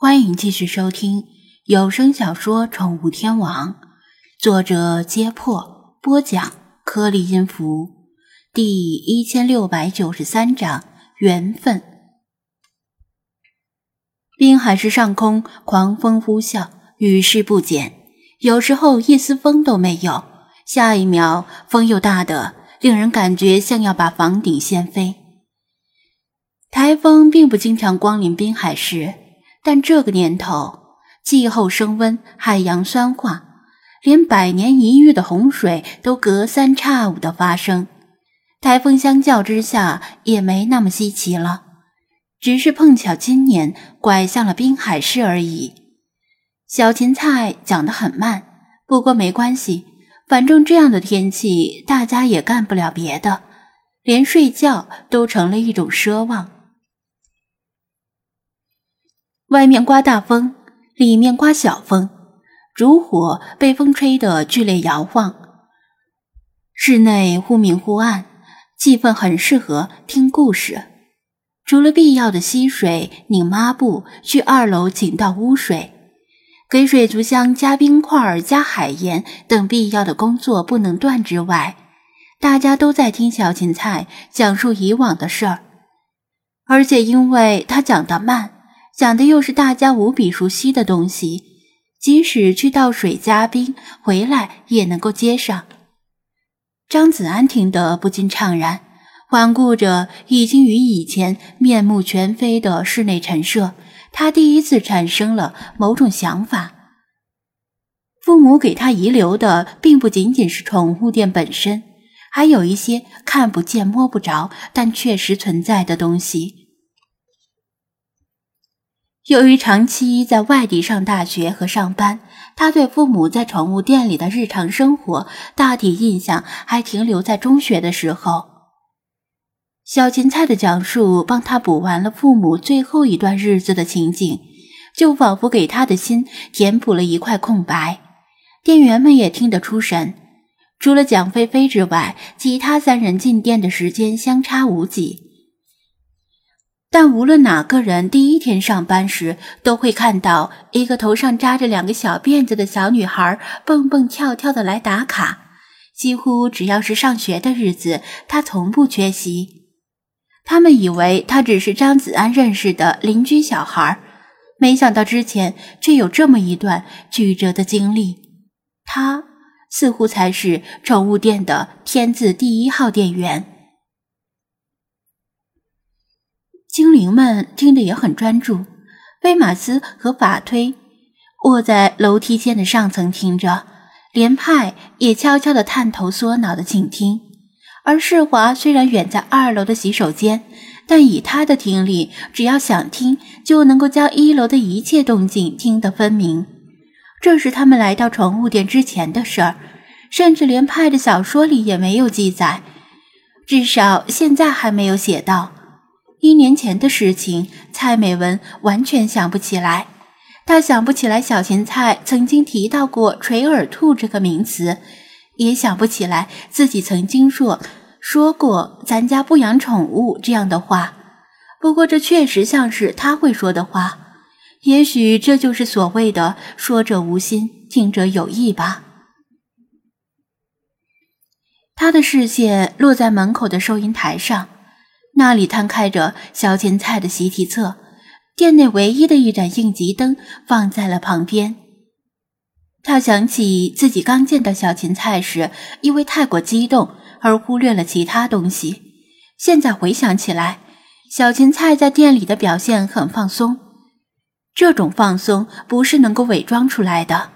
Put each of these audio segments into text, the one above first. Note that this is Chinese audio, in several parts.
欢迎继续收听有声小说《宠物天王》，作者：揭破，播讲：颗粒音符，第一千六百九十三章缘分。滨海市上空狂风呼啸，雨势不减，有时候一丝风都没有，下一秒风又大的令人感觉像要把房顶掀飞。台风并不经常光临滨海市。但这个年头，气候升温，海洋酸化，连百年一遇的洪水都隔三差五的发生。台风相较之下也没那么稀奇了，只是碰巧今年拐向了滨海市而已。小芹菜讲得很慢，不过没关系，反正这样的天气，大家也干不了别的，连睡觉都成了一种奢望。外面刮大风，里面刮小风，烛火被风吹得剧烈摇晃。室内忽明忽暗，气氛很适合听故事。除了必要的吸水、拧抹布、去二楼请倒污水、给水族箱加冰块、加海盐等必要的工作不能断之外，大家都在听小芹菜讲述以往的事儿，而且因为他讲得慢。讲的又是大家无比熟悉的东西，即使去倒水加冰，回来也能够接上。张子安听得不禁怅然，环顾着已经与以前面目全非的室内陈设，他第一次产生了某种想法。父母给他遗留的，并不仅仅是宠物店本身，还有一些看不见摸不着但确实存在的东西。由于长期在外地上大学和上班，他对父母在宠物店里的日常生活大体印象还停留在中学的时候。小芹菜的讲述帮他补完了父母最后一段日子的情景，就仿佛给他的心填补了一块空白。店员们也听得出神，除了蒋菲菲之外，其他三人进店的时间相差无几。但无论哪个人第一天上班时，都会看到一个头上扎着两个小辫子的小女孩蹦蹦跳跳的来打卡。几乎只要是上学的日子，她从不缺席。他们以为她只是张子安认识的邻居小孩，没想到之前却有这么一段曲折的经历。她似乎才是宠物店的天字第一号店员。精灵们听得也很专注，威马斯和法推卧在楼梯间的上层听着，连派也悄悄地探头缩脑的倾听。而世华虽然远在二楼的洗手间，但以他的听力，只要想听，就能够将一楼的一切动静听得分明。这是他们来到宠物店之前的事儿，甚至连派的小说里也没有记载，至少现在还没有写到。一年前的事情，蔡美文完全想不起来。她想不起来小芹菜曾经提到过“垂耳兔”这个名词，也想不起来自己曾经说说过“咱家不养宠物”这样的话。不过，这确实像是他会说的话。也许这就是所谓的“说者无心，听者有意”吧。他的视线落在门口的收银台上。那里摊开着小芹菜的习题册，店内唯一的一盏应急灯放在了旁边。他想起自己刚见到小芹菜时，因为太过激动而忽略了其他东西。现在回想起来，小芹菜在店里的表现很放松。这种放松不是能够伪装出来的，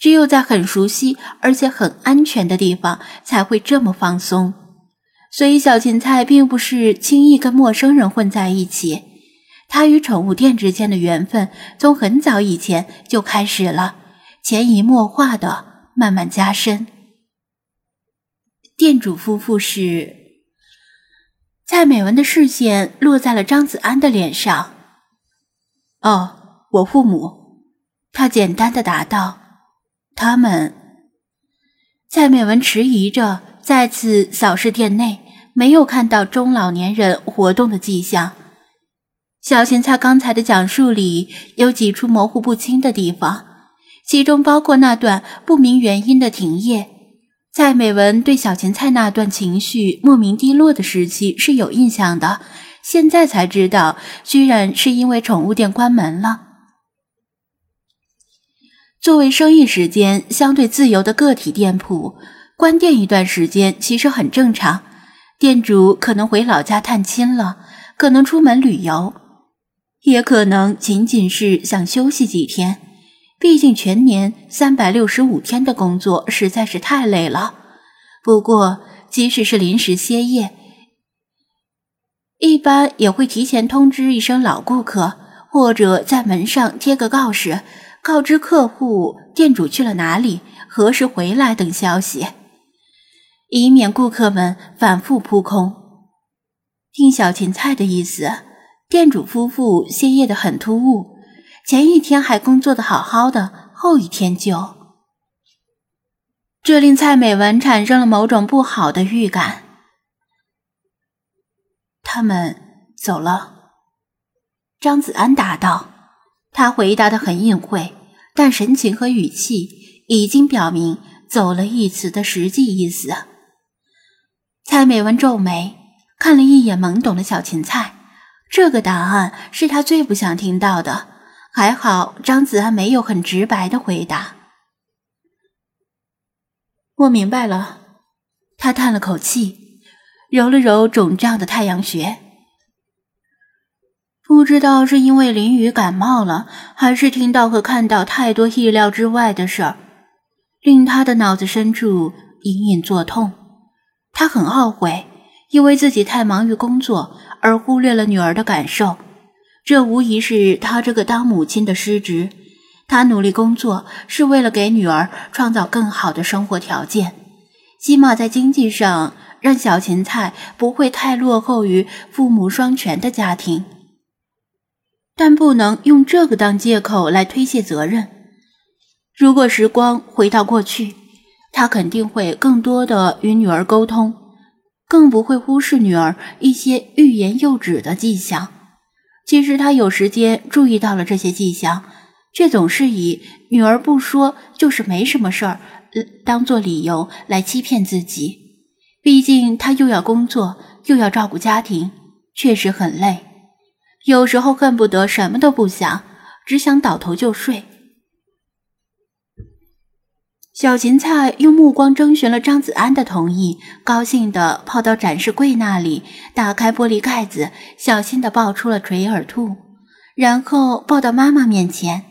只有在很熟悉而且很安全的地方才会这么放松。所以，小芹菜并不是轻易跟陌生人混在一起。他与宠物店之间的缘分从很早以前就开始了，潜移默化的慢慢加深。店主夫妇是蔡美文的视线落在了张子安的脸上。哦，我父母，他简单的答道。他们，蔡美文迟疑着，再次扫视店内。没有看到中老年人活动的迹象，小芹菜刚才的讲述里有几处模糊不清的地方，其中包括那段不明原因的停业。蔡美文对小芹菜那段情绪莫名低落的时期是有印象的，现在才知道，居然是因为宠物店关门了。作为生意时间相对自由的个体店铺，关店一段时间其实很正常。店主可能回老家探亲了，可能出门旅游，也可能仅仅是想休息几天。毕竟全年三百六十五天的工作实在是太累了。不过，即使是临时歇业，一般也会提前通知一声老顾客，或者在门上贴个告示。告知客户店主去了哪里，何时回来等消息，以免顾客们反复扑空。听小芹菜的意思，店主夫妇歇业的很突兀，前一天还工作的好好的，后一天就……这令蔡美文产生了某种不好的预感。他们走了，张子安答道。他回答的很隐晦，但神情和语气已经表明“走了”一词的实际意思。蔡美文皱眉，看了一眼懵懂的小芹菜，这个答案是他最不想听到的。还好张子安没有很直白的回答。我明白了，他叹了口气，揉了揉肿胀的太阳穴。不知道是因为淋雨感冒了，还是听到和看到太多意料之外的事儿，令他的脑子深处隐隐作痛。他很懊悔，因为自己太忙于工作而忽略了女儿的感受。这无疑是他这个当母亲的失职。他努力工作是为了给女儿创造更好的生活条件，起码在经济上让小芹菜不会太落后于父母双全的家庭。但不能用这个当借口来推卸责任。如果时光回到过去，他肯定会更多的与女儿沟通，更不会忽视女儿一些欲言又止的迹象。其实他有时间注意到了这些迹象，却总是以女儿不说就是没什么事儿当做理由来欺骗自己。毕竟他又要工作，又要照顾家庭，确实很累。有时候恨不得什么都不想，只想倒头就睡。小芹菜用目光征询了张子安的同意，高兴地跑到展示柜那里，打开玻璃盖子，小心地抱出了垂耳兔，然后抱到妈妈面前。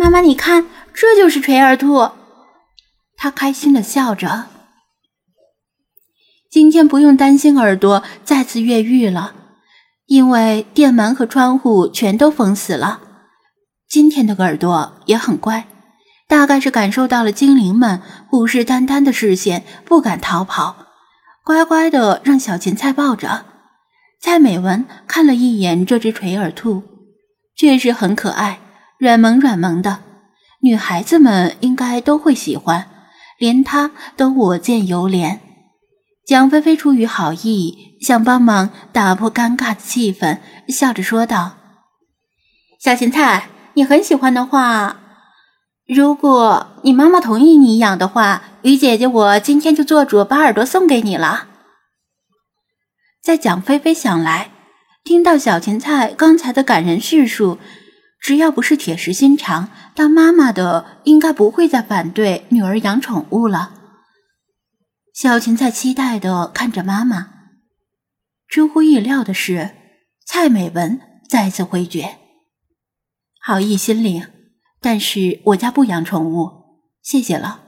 妈妈，你看，这就是垂耳兔。他开心地笑着，今天不用担心耳朵再次越狱了。因为店门和窗户全都封死了，今天的耳朵也很乖，大概是感受到了精灵们虎视眈眈的视线，不敢逃跑，乖乖的让小芹菜抱着。蔡美文看了一眼这只垂耳兔，确实很可爱，软萌软萌的，女孩子们应该都会喜欢，连她都我见犹怜。蒋菲菲出于好意，想帮忙打破尴尬的气氛，笑着说道：“小芹菜，你很喜欢的话，如果你妈妈同意你养的话，于姐姐我今天就做主把耳朵送给你了。”在蒋菲菲想来，听到小芹菜刚才的感人叙述，只要不是铁石心肠，当妈妈的应该不会再反对女儿养宠物了。小芹菜期待的看着妈妈，出乎意料的是，蔡美文再次回绝：“好意心领，但是我家不养宠物，谢谢了。”